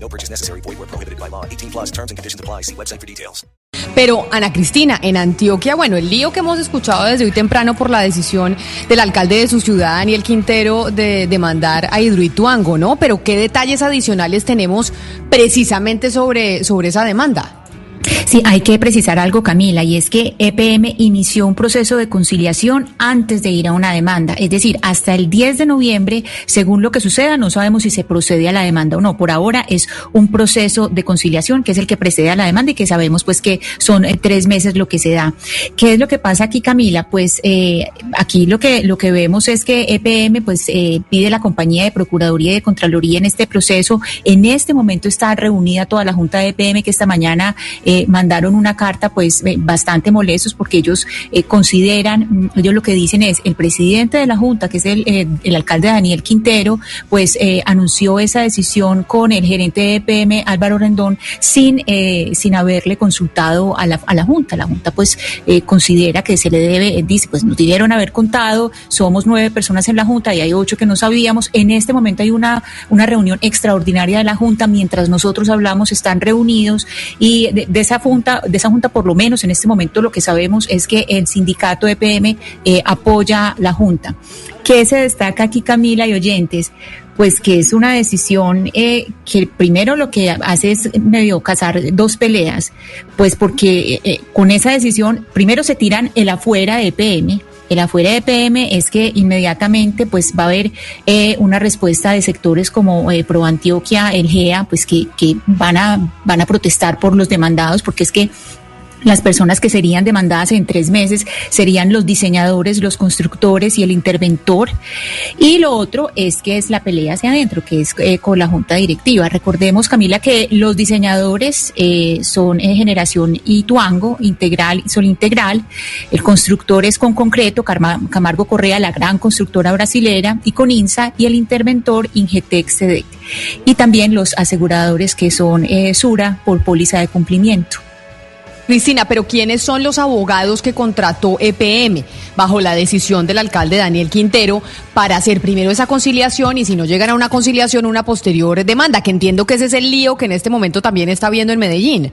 No purchase necessary. Void where prohibited by law. 18 plus terms and conditions apply. See website for details. Pero, Ana Cristina, en Antioquia, bueno, el lío que hemos escuchado desde hoy temprano por la decisión del alcalde de su ciudad, Daniel Quintero, de demandar a Hidroituango, ¿no? Pero, ¿qué detalles adicionales tenemos precisamente sobre, sobre esa demanda? Sí, hay que precisar algo, Camila, y es que EPM inició un proceso de conciliación antes de ir a una demanda. Es decir, hasta el 10 de noviembre, según lo que suceda, no sabemos si se procede a la demanda o no. Por ahora es un proceso de conciliación que es el que precede a la demanda y que sabemos pues que son eh, tres meses lo que se da. ¿Qué es lo que pasa aquí, Camila? Pues eh, aquí lo que, lo que vemos es que EPM pues eh, pide la compañía de Procuraduría y de Contraloría en este proceso. En este momento está reunida toda la Junta de EPM que esta mañana eh, mandaron una carta pues eh, bastante molestos porque ellos eh, consideran, mm, ellos lo que dicen es, el presidente de la Junta, que es el, el alcalde Daniel Quintero, pues anunció esa decisión con el gerente de EPM, Álvaro Rendón, sin, sin haberle consultado a la, a la Junta. La Junta pues considera que se le debe, dice, pues nos debieron haber contado, somos nueve personas en la Junta y hay ocho que no sabíamos. En este momento hay una, una reunión extraordinaria de la Junta, mientras nosotros hablamos, están reunidos y de esa junta, de esa junta por lo menos en este momento lo que sabemos es que el sindicato EPM eh, apoya la junta. ¿Qué se destaca aquí, Camila y oyentes? Pues que es una decisión eh, que primero lo que hace es medio cazar dos peleas, pues porque eh, con esa decisión primero se tiran el afuera de EPM, el afuera de PM es que inmediatamente pues va a haber eh, una respuesta de sectores como eh, Pro Antioquia, el GEA, pues que, que van a van a protestar por los demandados porque es que las personas que serían demandadas en tres meses serían los diseñadores, los constructores y el interventor. Y lo otro es que es la pelea hacia adentro, que es eh, con la junta directiva. Recordemos, Camila, que los diseñadores eh, son en generación Ituango, integral, son integral. El constructor es con concreto, Camargo Correa, la gran constructora brasilera, y con INSA, y el interventor Ingetex Sedec. Y también los aseguradores que son eh, Sura por póliza de cumplimiento. Cristina, pero ¿quiénes son los abogados que contrató EPM bajo la decisión del alcalde Daniel Quintero para hacer primero esa conciliación y si no llegan a una conciliación, una posterior demanda? Que entiendo que ese es el lío que en este momento también está viendo en Medellín.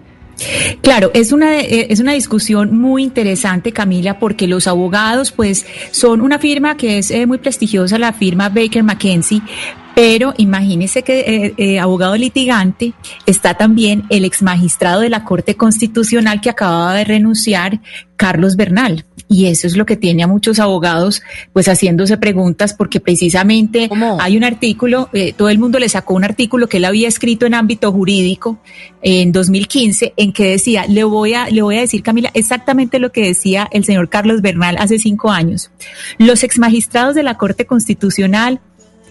Claro, es una, eh, es una discusión muy interesante, Camila, porque los abogados, pues, son una firma que es eh, muy prestigiosa, la firma Baker McKenzie, pero imagínese que eh, eh, abogado litigante está también el ex magistrado de la Corte Constitucional que acababa de renunciar, Carlos Bernal. Y eso es lo que tiene a muchos abogados pues haciéndose preguntas porque precisamente ¿Cómo? hay un artículo, eh, todo el mundo le sacó un artículo que él había escrito en ámbito jurídico en 2015 en que decía, le voy a, le voy a decir Camila exactamente lo que decía el señor Carlos Bernal hace cinco años. Los ex magistrados de la Corte Constitucional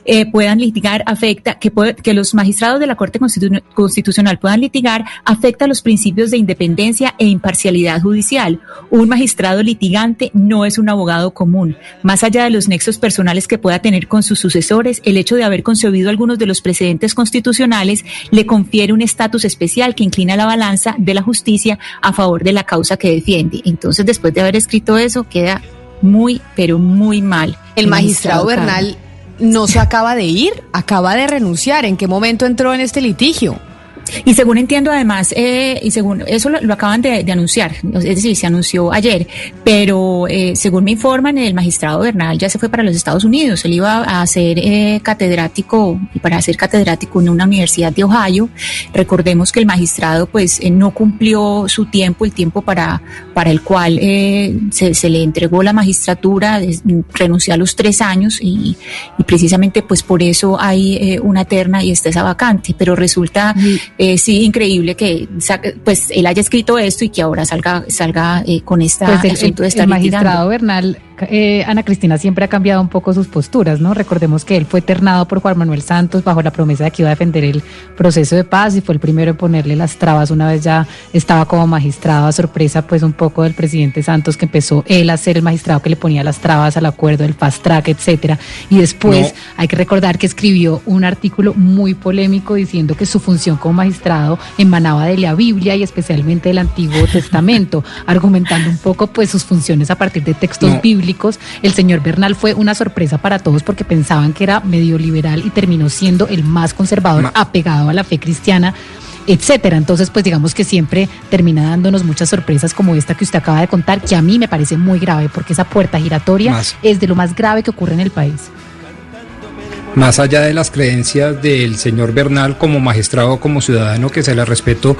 eh, puedan litigar afecta, que, puede- que los magistrados de la Corte Constitu- Constitucional puedan litigar afecta los principios de independencia e imparcialidad judicial. Un magistrado litigante no es un abogado común. Más allá de los nexos personales que pueda tener con sus sucesores, el hecho de haber concebido algunos de los precedentes constitucionales le confiere un estatus especial que inclina la balanza de la justicia a favor de la causa que defiende. Entonces, después de haber escrito eso, queda muy, pero muy mal. El magistrado Carlos. Bernal no se acaba de ir, acaba de renunciar. ¿En qué momento entró en este litigio? Y según entiendo, además, eh, y según eso lo, acaban de, anunciar, es decir, se anunció ayer, pero eh, según me informan, el magistrado Bernal ya se fue para los Estados Unidos. Él iba a ser eh, catedrático y para ser catedrático en una universidad de Ohio. Recordemos que el magistrado, pues, eh, no cumplió su tiempo, el tiempo para, para el cual eh, se, se le entregó la magistratura, renunció a los tres años y, y precisamente, pues, por eso hay eh, una terna y está esa vacante. Pero resulta eh, sí, increíble que pues él haya escrito esto y que ahora salga salga eh, con esta Pues el, asunto de el- estar el magistrado litigando. Bernal eh, Ana Cristina siempre ha cambiado un poco sus posturas, ¿no? Recordemos que él fue ternado por Juan Manuel Santos bajo la promesa de que iba a defender el proceso de paz y fue el primero en ponerle las trabas una vez ya estaba como magistrado a sorpresa pues un poco del presidente Santos que empezó él a ser el magistrado que le ponía las trabas al acuerdo del fast track, etcétera. Y después hay que recordar que escribió un artículo muy polémico diciendo que su función como magistrado emanaba de la Biblia y especialmente del Antiguo Testamento, argumentando un poco pues sus funciones a partir de textos bíblicos. El señor Bernal fue una sorpresa para todos porque pensaban que era medio liberal y terminó siendo el más conservador apegado a la fe cristiana etcétera. Entonces, pues digamos que siempre termina dándonos muchas sorpresas como esta que usted acaba de contar, que a mí me parece muy grave, porque esa puerta giratoria es de lo más grave que ocurre en el país más allá de las creencias del señor Bernal como magistrado, como ciudadano, que se le respeto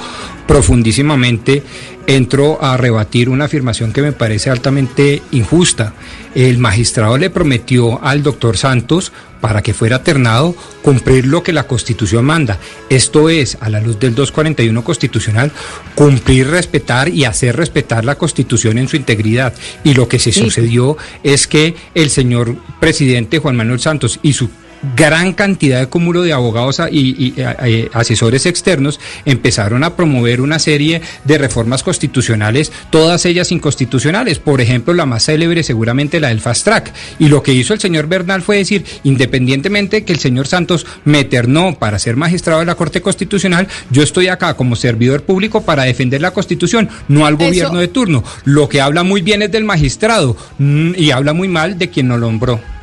profundísimamente, entró a rebatir una afirmación que me parece altamente injusta. El magistrado le prometió al doctor Santos, para que fuera ternado, cumplir lo que la Constitución manda. Esto es, a la luz del 241 constitucional, cumplir, respetar y hacer respetar la Constitución en su integridad. Y lo que se sucedió es que el señor presidente Juan Manuel Santos y su gran cantidad de cúmulo de abogados y, asesores externos empezaron a promover una serie de reformas constitucionales, todas ellas inconstitucionales. Por ejemplo, la más célebre seguramente la del fast track. Y lo que hizo el señor Bernal fue decir, independientemente que el señor Santos me eternó para ser magistrado de la Corte Constitucional, yo estoy acá como servidor público para defender la Constitución, no al gobierno de turno. Lo que habla muy bien es del magistrado mm, y habla muy mal de quien lo nombró.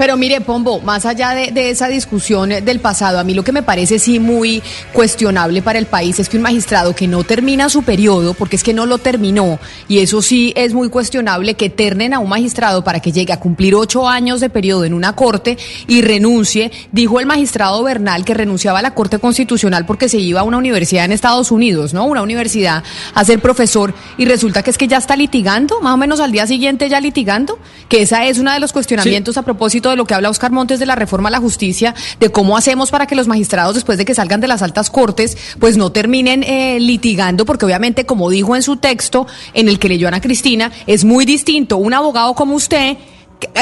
Pero mire, Pombo, más allá de, esa discusión del pasado, a mí lo que me parece sí muy cuestionable para el país es que un magistrado que no termina su periodo, porque es que no lo terminó, y eso sí es muy cuestionable, que ternen a un magistrado para que llegue a cumplir ocho años de periodo en una corte y renuncie. Dijo el magistrado Bernal que renunciaba a la Corte Constitucional porque se iba a una universidad en Estados Unidos, ¿no? Una universidad a ser profesor, y resulta que es que ya está litigando, más o menos al día siguiente ya litigando, que esa es uno de los cuestionamientos a propósito de lo que habla Oscar Montes de la reforma a la justicia, de cómo hacemos para que los magistrados, después de que salgan de las altas cortes, pues no terminen eh, litigando, porque obviamente, como dijo en su texto, en el que leyó Ana Cristina, es muy distinto un abogado como usted eh,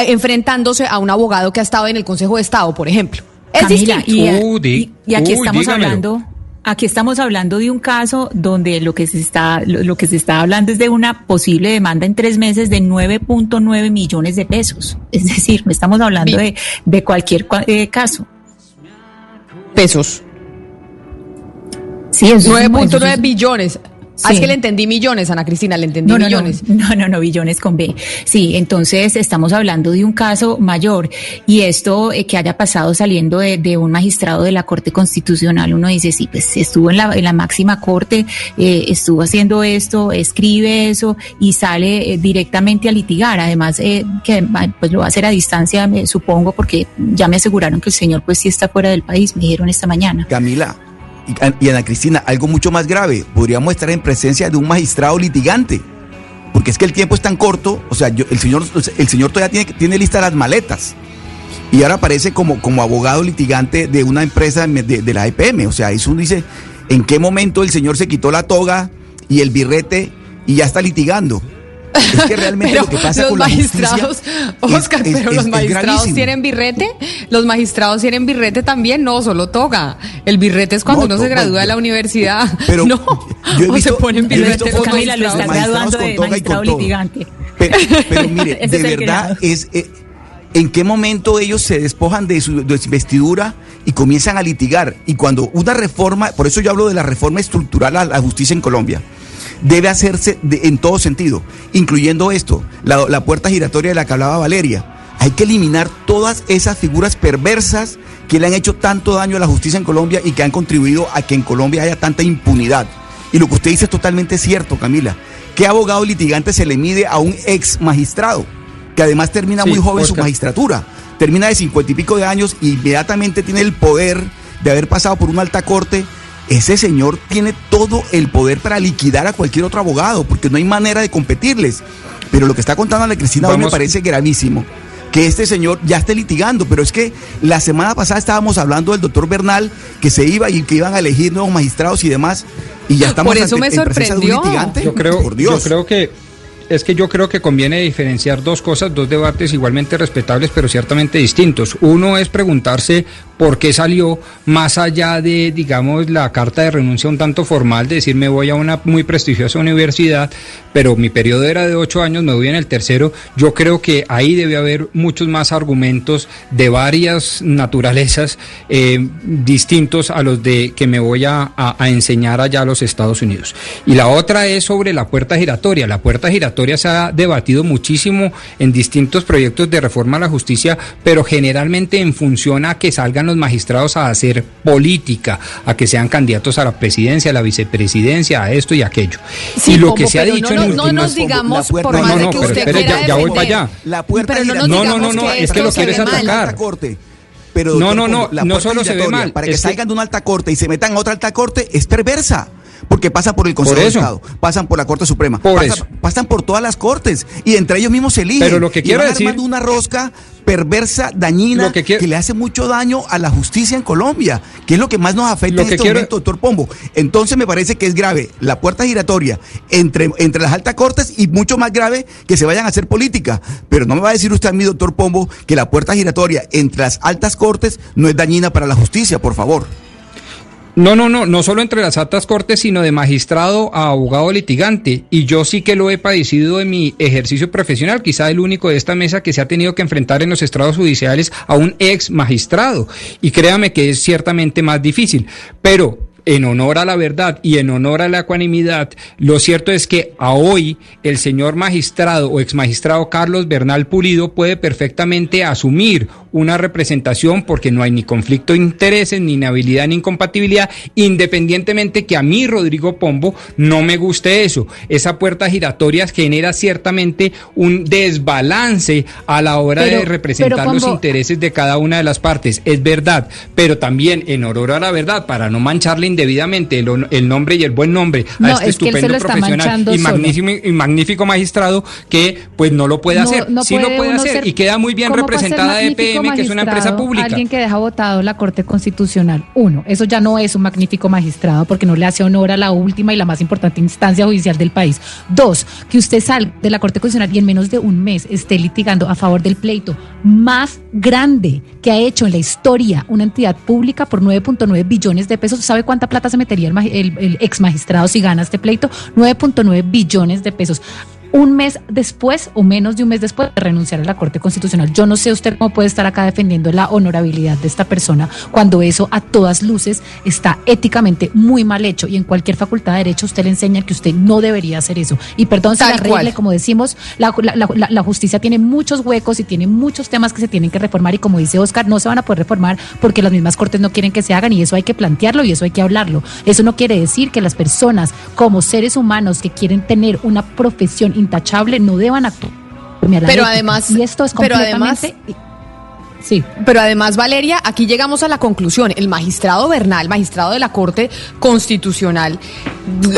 enfrentándose a un abogado que ha estado en el Consejo de Estado, por ejemplo. Es distinto. Y, y, aquí estamos hablando Aquí estamos hablando de un caso donde lo que se está lo, que se está hablando es de una posible demanda en tres meses de 9.9 millones de pesos. Es decir, no estamos hablando de, de cualquier eh, caso. Pesos. Sí, 9.9 billones. Ah, es que le entendí millones, Ana Cristina, le entendí millones. No, no, no, billones con B. Sí, entonces estamos hablando de un caso mayor y esto eh, que haya pasado saliendo de, un magistrado de la Corte Constitucional, uno dice, sí, pues estuvo en la, en la máxima corte, eh, estuvo haciendo esto, escribe eso y sale eh, directamente a litigar. Además, que pues lo va a hacer a distancia, me, supongo, porque ya me aseguraron que el señor pues sí está fuera del país, me dijeron esta mañana. Camila, y Ana Cristina, algo mucho más grave, podríamos estar en presencia de un magistrado litigante. Porque es que el tiempo es tan corto, o sea, el, señor, el señor todavía tiene, tiene listas las maletas. Y ahora aparece como, como abogado litigante de una empresa de, la EPM. O sea, eso dice, ¿en qué momento el señor se quitó la toga y el birrete y ya está litigando? Es que realmente lo que pasa los con magistrados, Oscar, pero los magistrados tienen birrete, los magistrados tienen birrete también, no, solo toga. El birrete es cuando uno se gradúa de la universidad. Pero no, yo he se ponen birrete Camila, lo está graduando de magistrado litigante. Pero, mire, de verdad es eh, en qué momento ellos se despojan de su, de su investidura y comienzan a litigar. Y cuando una reforma, por eso yo hablo de la reforma estructural a la justicia en Colombia debe hacerse en todo sentido, incluyendo esto, la, puerta giratoria de la que hablaba Valeria. Hay que eliminar todas esas figuras perversas que le han hecho tanto daño a la justicia en Colombia y que han contribuido a que en Colombia haya tanta impunidad. Y lo que usted dice es totalmente cierto, Camila. ¿Qué abogado litigante se le mide a un ex magistrado? Que además termina muy joven su magistratura. Termina de cincuenta y pico de años e inmediatamente tiene el poder de haber pasado por una alta corte ese señor tiene todo el poder para liquidar a cualquier otro abogado, porque no hay manera de competirles. Pero lo que está contando Ana Cristina hoy me parece gravísimo. Que este señor ya esté litigando, pero es que la semana pasada estábamos hablando del doctor Bernal, que se iba y que iban a elegir nuevos magistrados y demás, y ya estamos Por eso me sorprendió. Yo creo, Por Dios. yo creo que es que yo creo que conviene diferenciar dos cosas, dos debates igualmente respetables, pero ciertamente distintos. Uno es preguntarse por qué salió más allá de, digamos, la carta de renuncia un tanto formal, de decir me voy a una muy prestigiosa universidad, pero mi periodo era de ocho años, me voy en el tercero. Yo creo que ahí debe haber muchos más argumentos de varias naturalezas eh, distintos a los de que me voy a, a enseñar allá a los Estados Unidos. Y la otra es sobre la puerta giratoria. La puerta giratoria se ha debatido muchísimo en distintos proyectos de reforma a la justicia, pero generalmente en función a que salgan los magistrados a hacer política, a que sean candidatos a la presidencia, a la vicepresidencia, a esto y aquello. Sí, y lo Pombo, que se ha dicho no, en no, no últimas... nos digamos, puerta- por no, más no, de no, que pero usted espere, quiera ya- ya voy para allá. La puerta Pero no No, no, no, no, que es que lo quieres atacar. alta corte. Pero, No, doctor no, no, no puerta solo se ve mal, Para que es que- salgan de una alta corte y se metan a otra alta corte es perversa. Porque pasa por el Consejo de. Estado, pasan por la Corte Suprema, Por pasan por todas las cortes y entre ellos mismos se eligen. Pero lo que Y quiero van decir- armando una rosca perversa, dañina, Lo que le hace mucho daño a la justicia en Colombia, que es lo que más nos afecta Lo en que este quiero- momento, doctor Pombo. Entonces me parece que es grave la puerta giratoria entre, entre las altas cortes y mucho más grave que se vayan a hacer política. Pero no me va a decir usted a mí, doctor Pombo, que la puerta giratoria entre las altas cortes no es dañina para la justicia, por favor. No, no, no, no solo entre las altas cortes, sino de magistrado a abogado litigante. Y yo sí que lo he padecido en mi ejercicio profesional, quizá el único de esta mesa que se ha tenido que enfrentar en los estrados judiciales a un ex magistrado. Y créame que es ciertamente más difícil. Pero en honor a la verdad y en honor a la ecuanimidad, lo cierto es que a hoy el señor magistrado o ex magistrado Carlos Bernal Pulido puede perfectamente asumir una representación porque no hay ni conflicto de intereses, ni inhabilidad, ni incompatibilidad, independientemente que a mí, Rodrigo Pombo, no me guste eso. Esa puerta giratoria genera ciertamente un desbalance a la hora Pero- de representar los intereses de cada una de las partes, es verdad, pero también en honor a la verdad, para no mancharle indebidamente el, nombre y el buen nombre No, a este es estupendo profesional y magnífico, y magnífico magistrado que pues no lo puede No- hacer, no sí lo puede hacer ser- y queda muy bien ¿cómo puede representada EPM, que es una empresa pública. Alguien que deja votado la Corte Constitucional. Uno, eso ya no es un magnífico magistrado porque no le hace honor a la última y la más importante instancia judicial del país. Dos, que usted salga de la Corte Constitucional y en menos de un mes esté litigando a favor del pleito más grande que ha hecho en la historia una entidad pública por 9.9 billones de pesos. ¿Sabe cuánta plata se metería el, el- el ex magistrado si gana este pleito? 9.9 billones de pesos un mes después o menos de un mes después de renunciar a la Corte Constitucional. Yo no sé usted cómo puede estar acá defendiendo la honorabilidad de esta persona cuando eso a todas luces está éticamente muy mal hecho y en cualquier facultad de derecho usted le enseña que usted no debería hacer eso. Y perdón si la arregle, cual. como decimos, la, la- la- la- la justicia tiene muchos huecos y tiene muchos temas que se tienen que reformar y como dice Oscar, no se van a poder reformar porque las mismas cortes no quieren que se hagan y eso hay que plantearlo y eso hay que hablarlo. Eso no quiere decir que las personas como seres humanos que quieren tener una profesión intachable no deban actuar. Pero además- y esto es pero además- completamente Sí. Pero además, Valeria, aquí llegamos a la conclusión. El magistrado Bernal, magistrado de la Corte Constitucional,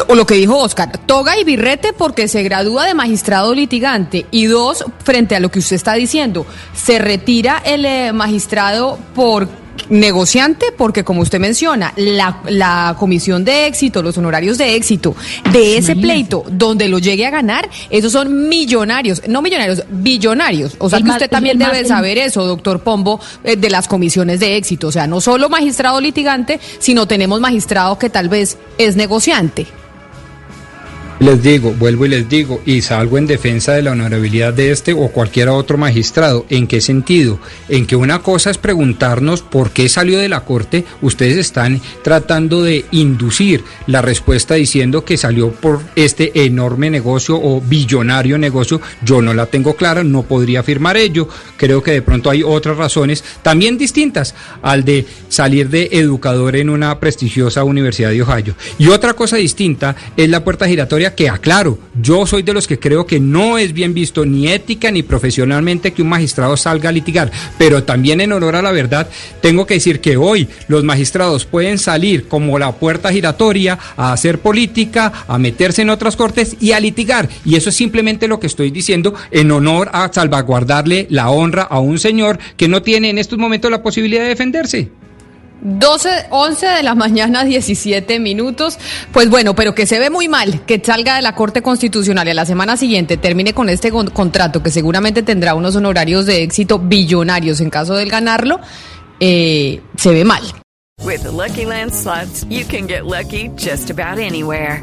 o lo que dijo Oscar, toga y birrete porque se gradúa de magistrado litigante. Y dos, frente a lo que usted está diciendo, se retira el eh, magistrado por negociante porque como usted menciona la, la comisión de éxito los honorarios de éxito de ese pleito donde lo llegue a ganar esos son millonarios no millonarios billonarios o sea El que usted también más- debe saber eso, doctor Pombo, eh, de las comisiones de éxito. O sea, no solo magistrado litigante, sino tenemos magistrado que tal vez es negociante. Les digo, vuelvo y les digo, y salgo en defensa de la honorabilidad de este o cualquier otro magistrado. ¿En qué sentido? En que una cosa es preguntarnos por qué salió de la corte. Ustedes están tratando de inducir la respuesta diciendo que salió por este enorme negocio o billonario negocio. Yo no la tengo clara, no podría afirmar ello. Creo que de pronto hay otras razones también distintas al de salir de educador en una prestigiosa universidad de Ohio. Y otra cosa distinta es la puerta giratoria que aclaro, yo soy de los que creo que no es bien visto ni ética ni profesionalmente que un magistrado salga a litigar, pero también en honor a la verdad tengo que decir que hoy los magistrados pueden salir como la puerta giratoria a hacer política, a meterse en otras cortes y a litigar. Y eso es simplemente lo que estoy diciendo en honor a salvaguardarle la honra a un señor que no tiene en estos momentos la posibilidad de defenderse. 12, 11 de la mañana, 17 minutos. Pues bueno, pero que se ve muy mal que salga de la Corte Constitucional y a la semana siguiente termine con este contrato que seguramente tendrá unos honorarios de éxito billonarios en caso de ganarlo, eh, se ve mal. With the Lucky Land slots, you can get lucky just about anywhere.